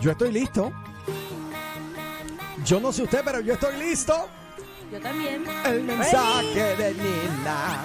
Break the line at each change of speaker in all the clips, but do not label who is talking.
Yo estoy listo. Yo no sé usted, pero yo estoy listo.
Yo también.
El mensaje de Nina.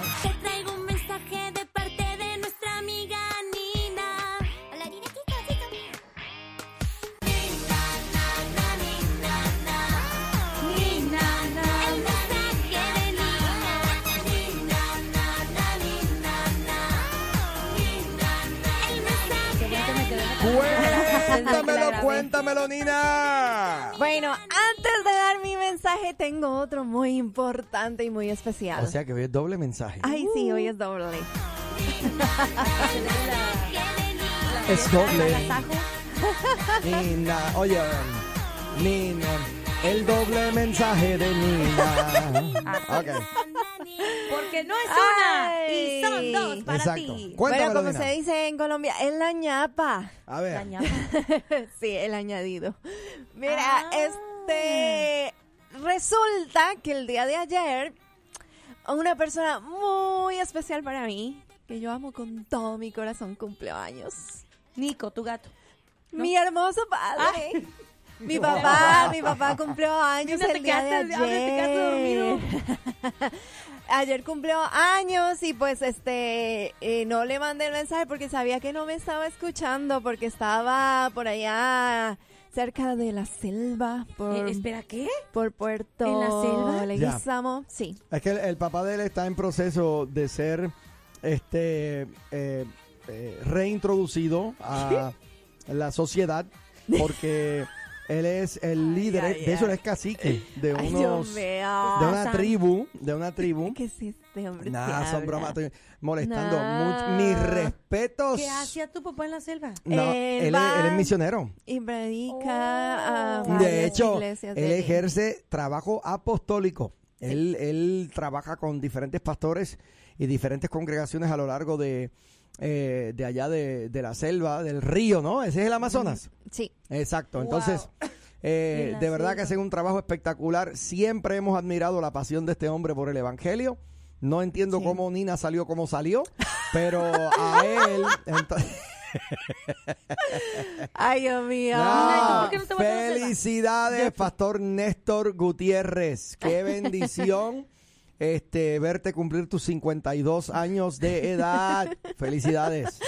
Cuéntamelo, Nina.
Bueno, antes de dar mi mensaje, tengo otro muy importante y muy especial.
O sea que hoy es doble mensaje.
Ay, sí, hoy es doble.
Es doble. Nina, oye, Nina, el doble mensaje de Nina. Ok,
Porque no es una y son dos para
exacto.
ti.
Cuéntamelo,
bueno, como se dice en Colombia, es la ñapa.
A ver.
La ñapa.
sí, el añadido. Mira,
Ah.
este. Resulta que el día de ayer, una persona muy especial para mí, que yo amo con todo mi corazón, cumpleaños.
Nico, tu gato. ¿No?
Mi hermoso padre. Mi papá, mi papá cumplió años el día de
te dormido.
ayer. Ayer cumplió años y pues este eh, no le mandé el mensaje porque sabía que no me estaba escuchando porque estaba por allá cerca de la selva por,
Eh, espera, ¿qué?
por Puerto
¿En la selva?
Leguizamo. Sí.
Es que el, el papá de él está en proceso de ser este eh, eh, reintroducido a la sociedad porque él es el líder,
ay,
de eso él
ay.
es cacique de
Ay, Dios
de una
San-
tribu, de una tribu.
¿Qué es este hombre?
Nada, son bromas, estoy molestando.
Nah.
Mis respetos.
¿Qué hacía tu papá en la selva?
No,
Él
él, es, él es misionero.
Y predica a
Oh.
varias
De hecho,
iglesias
él
de-
ejerce trabajo apostólico. Él, él trabaja con diferentes pastores y diferentes congregaciones a lo largo de, eh, de allá de, de la selva, del río, ¿no? Ese es el Amazonas.
Sí.
Exacto.
Wow.
Entonces, eh, de verdad que hacen un trabajo espectacular. Siempre hemos admirado la pasión de este hombre por el Evangelio. No entiendo
Sí.
cómo Nina salió como salió, pero a él...
Ay, Dios mío.
Nina, ¿y tú
Ah,
no te
felicidades, Pastor Néstor Gutiérrez. Qué bendición este verte cumplir tus 52 años de edad. Felicidades.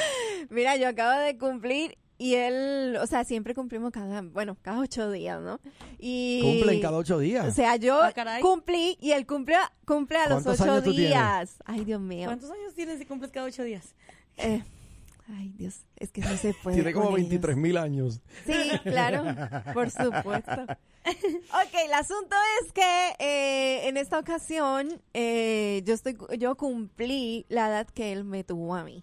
Mira, yo acabo de cumplir y él, o sea, siempre cumplimos cada, bueno, cada ocho días, ¿no? Y
Cumplen cada ocho días.
O sea, yo
Ah,
cumplí y él cumple, cumple a los
¿Cuántos
ocho
años tú tienes?
días. Ay, Dios mío.
¿Cuántos años tienes si cumples cada ocho días?
Eh, ay, Dios, es que no se puede.
Tiene como
con ellos.
23 mil años.
Sí, claro, por supuesto. Ok, el asunto es que eh, en esta ocasión eh, yo estoy, yo cumplí la edad que él me tuvo a mí.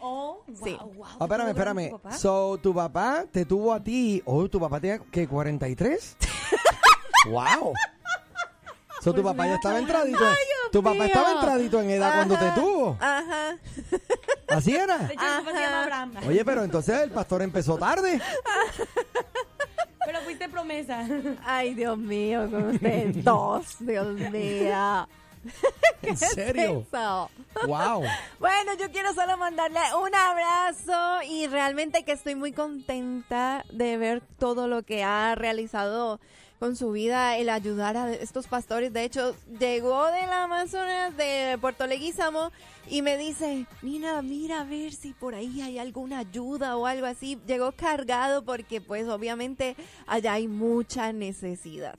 Oh, wow,
Sí.
wow.
Ah, espérame,
¿Te tuvo
espérame.
tu papá?
So, tu papá te tuvo a ti. Oh, tu papá tenía que 43. wow. So, tu
Pues
papá ya estaba entradito. tu papá
mío.
estaba entradito en edad cuando te tuvo.
Ajá.
Así era.
De hecho, mi papá se llama Abraham.
Oye, pero entonces el pastor empezó tarde.
Pero fuiste promesa.
Ay, Dios mío, con ustedes dos, Dios mío.
¿En serio?
Eso.
Wow.
Bueno, yo quiero solo mandarle un abrazo y realmente que estoy muy contenta de ver todo lo que ha realizado con su vida, el ayudar a estos pastores. De hecho, llegó del Amazonas, de Puerto Leguízamo, y me dice, Nina, mira a ver si por ahí hay alguna ayuda o algo así. Llegó cargado porque pues obviamente allá hay mucha necesidad.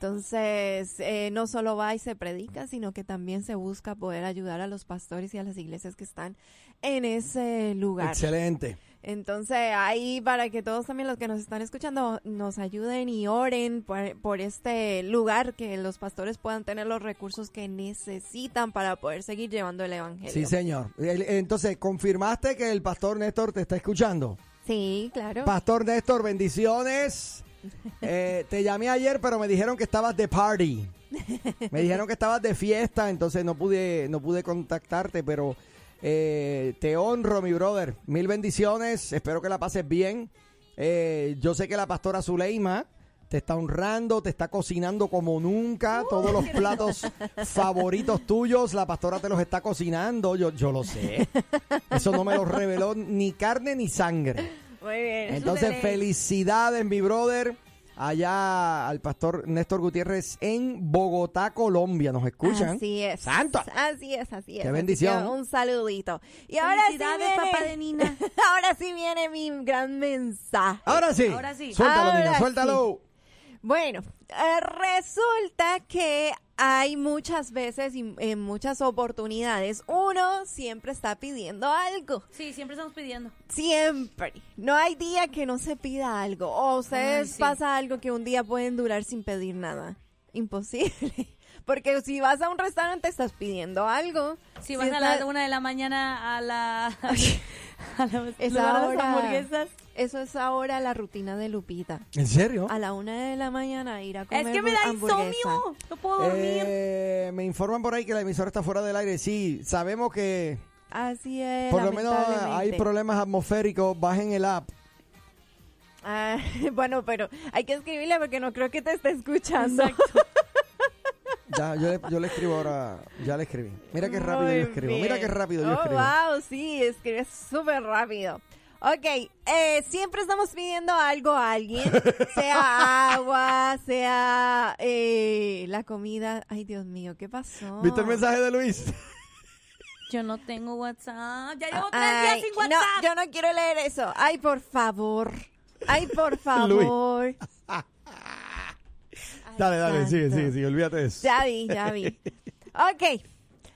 Entonces, eh, no solo va y se predica, sino que también se busca poder ayudar a los pastores y a las iglesias que están en ese lugar.
Excelente.
Entonces, ahí para que todos también los que nos están escuchando nos ayuden y oren por, por este lugar, que los pastores puedan tener los recursos que necesitan para poder seguir llevando el evangelio.
Sí, señor. Entonces, ¿confirmaste que el pastor Néstor te está escuchando?
Sí, claro.
Pastor Néstor, bendiciones. Eh, te llamé ayer, pero me dijeron que estabas de party. Me dijeron que estabas de fiesta, entonces no pude, no pude contactarte, pero eh, te honro, mi brother. Mil bendiciones. Espero que la pases bien. Eh, yo sé que la pastora Zuleima te está honrando, te está cocinando como nunca. Todos los platos favoritos tuyos, la pastora te los está cocinando. Yo, yo lo sé. Eso no me lo reveló ni carne ni sangre.
Muy bien.
Entonces, felicidades, mi brother. Allá al pastor Néstor Gutiérrez en Bogotá, Colombia. ¿Nos escuchan?
Así es.
¡Santo!
Así es, así es.
¡Qué bendición!
un saludito. Y ahora sí viene,
papá de Nina.
ahora sí viene mi gran mensaje.
Ahora sí.
Ahora sí.
Suéltalo,
Ahora
Nina,
sí.
suéltalo.
Bueno, eh, resulta que hay muchas veces y en muchas oportunidades uno siempre está pidiendo algo.
Sí, siempre estamos pidiendo.
Siempre. No hay día que no se pida algo. O ustedes
Ay, sí.
pasa algo que un día pueden durar sin pedir nada. Imposible. Porque si vas a un restaurante estás pidiendo algo.
Si vas a la una de la mañana a la... a la
Esa
lugar de las hamburguesas.
Eso es ahora la rutina de Lupita.
¿En serio?
A la una de la mañana ir a comer
Es que me da insomnio. No puedo dormir.
Eh, me informan por ahí que la emisora está fuera del aire. Sí, sabemos que
Así es.
por lo menos hay problemas atmosféricos. Bajen el app.
Ah, bueno, pero hay que escribirle porque no creo que te esté escuchando.
Ya, yo, le, yo le escribo ahora. Ya le escribí. Mira qué rápido
Muy
yo escribo. Mira qué rápido yo
Oh,
escribo.
wow, sí, escribes súper rápido. Ok, eh, siempre estamos pidiendo algo a alguien, sea agua, sea eh, la comida. Ay, Dios mío, ¿qué pasó?
¿Viste el mensaje de Luis?
Yo no tengo WhatsApp. Ya llevo tres
Ay,
días sin
no,
WhatsApp.
yo no quiero leer eso. Ay, por favor. Ay, por favor. Ay,
dale, dale, sigue, sigue, sigue. Olvídate de eso.
Ya vi, ya vi. Ok.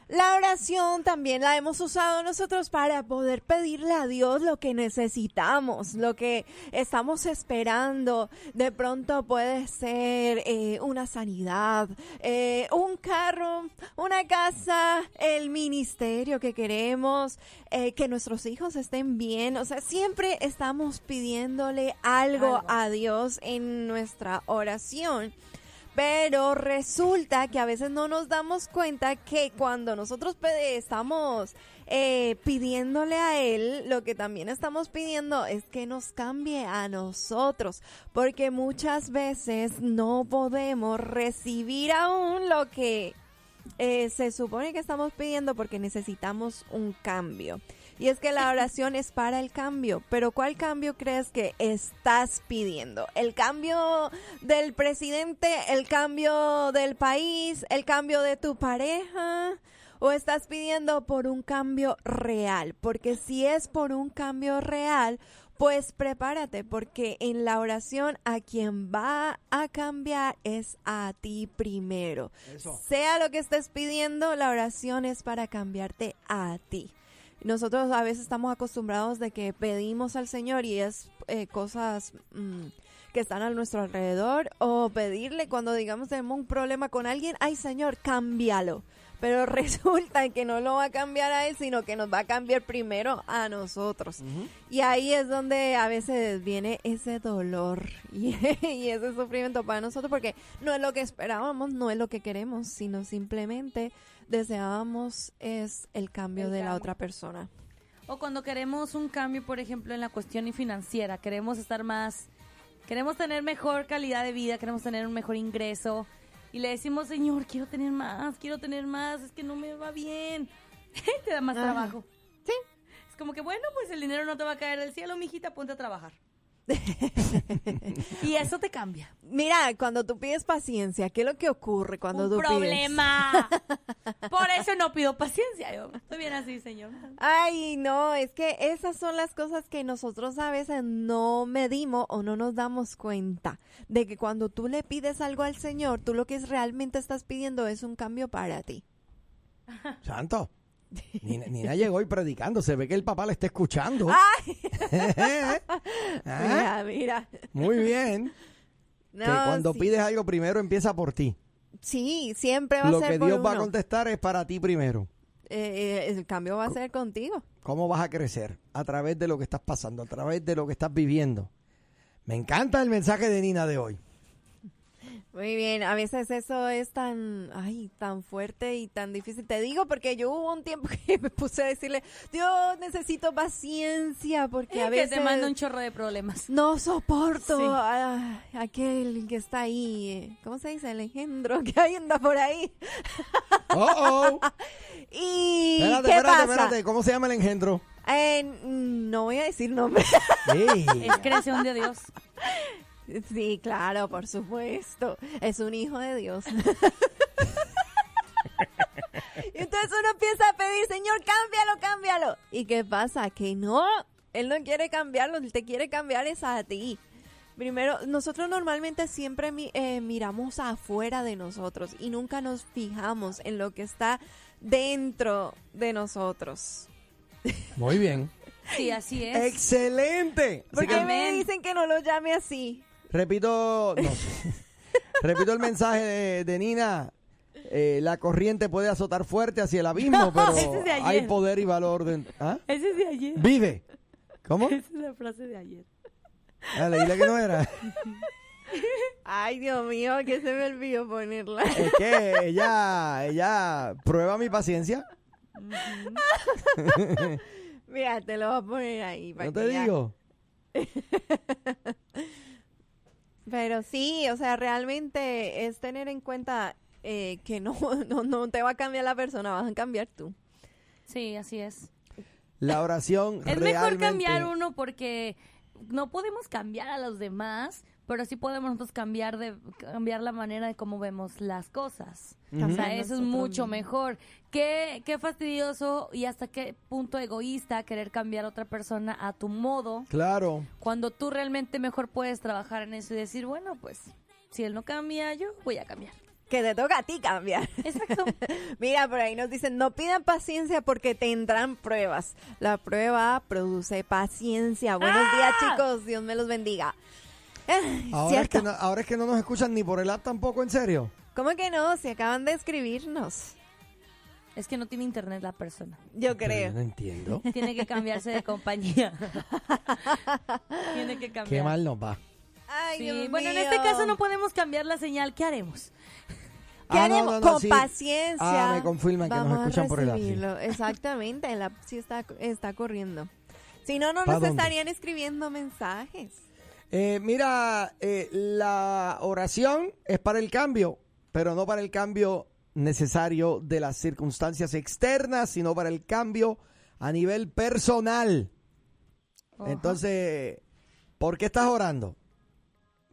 La oración también la hemos usado nosotros para poder pedirle a Dios lo que necesitamos, lo que estamos esperando. De pronto puede ser eh, una sanidad, eh, un carro, una casa, el ministerio que queremos, eh, que nuestros hijos estén bien. O sea, siempre estamos pidiéndole algo
Algo.
a Dios en nuestra oración. Pero resulta que a veces no nos damos cuenta que cuando nosotros estamos eh, pidiéndole a Él, lo que también estamos pidiendo es que nos cambie a nosotros, porque muchas veces no podemos recibir aún lo que eh, se supone que estamos pidiendo porque necesitamos un cambio. Y es que la oración es para el cambio, pero ¿cuál cambio crees que estás pidiendo? ¿El cambio del presidente, el cambio del país, el cambio de tu pareja? ¿O estás pidiendo por un cambio real? Porque si es por un cambio real, pues prepárate, porque en la oración a quien va a cambiar es a ti primero.
Eso.
Sea lo que estés pidiendo, la oración es para cambiarte a ti. Nosotros a veces estamos acostumbrados de que pedimos al Señor y es eh, cosas mm, que están a nuestro alrededor o pedirle cuando digamos tenemos un problema con alguien, ay Señor, cámbialo. Pero resulta que no lo va a cambiar a él, sino que nos va a cambiar primero a nosotros. Y ahí es donde a veces viene ese dolor y, y ese sufrimiento para nosotros, porque no es lo que esperábamos, no es lo que queremos, sino simplemente deseábamos es el cambio
El
de la otra persona.
O cuando queremos un cambio, por ejemplo, en la cuestión financiera, queremos estar más, queremos tener mejor calidad de vida, queremos tener un mejor ingreso y le decimos, Señor, quiero tener más, quiero tener más, es que no me va bien. te da más
Ajá.
trabajo.
Sí.
Es como que, bueno, pues el dinero no te va a caer del cielo, mijita, ponte a trabajar. y eso te cambia.
Mira, cuando tú pides paciencia, ¿qué es lo que ocurre cuando
un
tú pides?
problema. Por eso no pido paciencia. Yo estoy bien así, Señor.
Ay, no, es que esas son las cosas que nosotros a veces no medimos o no nos damos cuenta de que cuando tú le pides algo al Señor, tú lo que realmente estás pidiendo es un cambio para ti.
Santo. Nina, Nina llegó y predicando. Se ve que el papá le está escuchando. Ah,
Mira, mira.
Muy bien.
No,
que cuando
sí.
pides algo primero empieza por ti.
Sí, siempre va
Lo
a ser
que
por
Dios va a contestar es para ti primero.
Eh, eh, el cambio va a ser contigo.
¿Cómo vas a crecer? A través de lo que estás pasando, a través de lo que estás viviendo. Me encanta el mensaje de Nina de hoy.
Muy bien, a veces eso es tan, ay, tan fuerte y tan difícil. Te digo porque yo hubo un tiempo que me puse a decirle, Dios, necesito paciencia porque a
que
veces
te manda un chorro de problemas.
no soporto
Sí.
a, a aquel que está ahí, eh, ¿cómo se dice? El engendro que ahí anda por ahí.
Oh, oh.
Y
Espérate,
¿qué
espérate,
pasa?
espérate. ¿Cómo se llama el engendro?
Eh, no voy a decir nombre.
Ey.
Es creación de Dios.
Sí, claro, por supuesto. Es un hijo de Dios. Y Entonces uno empieza a pedir, Señor, cámbialo, cámbialo. ¿Y qué pasa? Que no, Él no quiere cambiarlo, Él te quiere cambiar es a ti. Primero, nosotros normalmente siempre mi- eh, miramos afuera de nosotros y nunca nos fijamos en lo que está dentro de nosotros.
Muy bien.
Sí, así es.
Excelente.
¿Por qué me dicen que no lo llame así?
Repito, no. repito el mensaje de, de Nina. Eh, la corriente puede azotar fuerte hacia el abismo, pero
ese es de ayer.
hay poder y valor dentro. ¿Ah?
Ese es de ayer.
Vive. ¿Cómo?
Esa es la frase de ayer.
Dale, dile que no era.
Ay, Dios mío, que se me olvidó ponerla.
Es que ella, ella prueba mi paciencia.
Mira, te lo voy a poner ahí. para
No
que
te
ya-
digo.
Pero sí, o sea, realmente es tener en cuenta eh, que no, no, no te va a cambiar la persona, vas a cambiar tú.
Sí, así es.
La oración
Es
realmente...
mejor cambiar uno porque no podemos cambiar a los demás, pero sí podemos nosotros cambiar de cambiar la manera de cómo vemos las cosas. O sea, eso es mucho mejor. Qué, qué fastidioso y hasta qué punto egoísta querer cambiar a otra persona a tu modo,
Claro.
cuando tú realmente mejor puedes trabajar en eso y decir, bueno, pues si él no cambia, yo voy a cambiar.
Que te toca a ti cambiar.
Exacto.
Mira, por ahí nos dicen, no pidan paciencia porque tendrán pruebas. La prueba produce paciencia. Buenos días, chicos. Dios me los bendiga.
Ahora es, que no, ahora es que no nos escuchan ni por el app tampoco, ¿en serio?
¿Cómo que no? Si acaban de escribirnos.
es que no tiene internet la persona.
Yo creo.
no entiendo.
Tiene que cambiarse de compañía. Tiene que cambiar.
Qué mal nos va.
Ay,
Sí,
Dios
bueno, en este caso no podemos cambiar la señal. ¿Qué haremos?
¿Qué
Ah, no,
haremos?
no, no,
Con
sí.
paciencia.
Ah, me confirman que nos escuchan por el app.
Exactamente, el app sí está, está corriendo. Si no, no
¿Pa
nos
dónde?
estarían escribiendo mensajes.
Eh, mira, eh, la oración es para el cambio, pero no para el cambio necesario de las circunstancias externas, sino para el cambio a nivel personal.
Ajá.
Entonces, ¿por qué estás orando?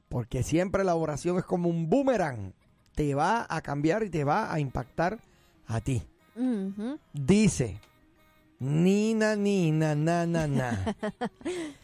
Porque siempre la oración es como un boomerang. Te va a cambiar y te va a impactar a ti. Dice, Nina, Nina, na, na, na.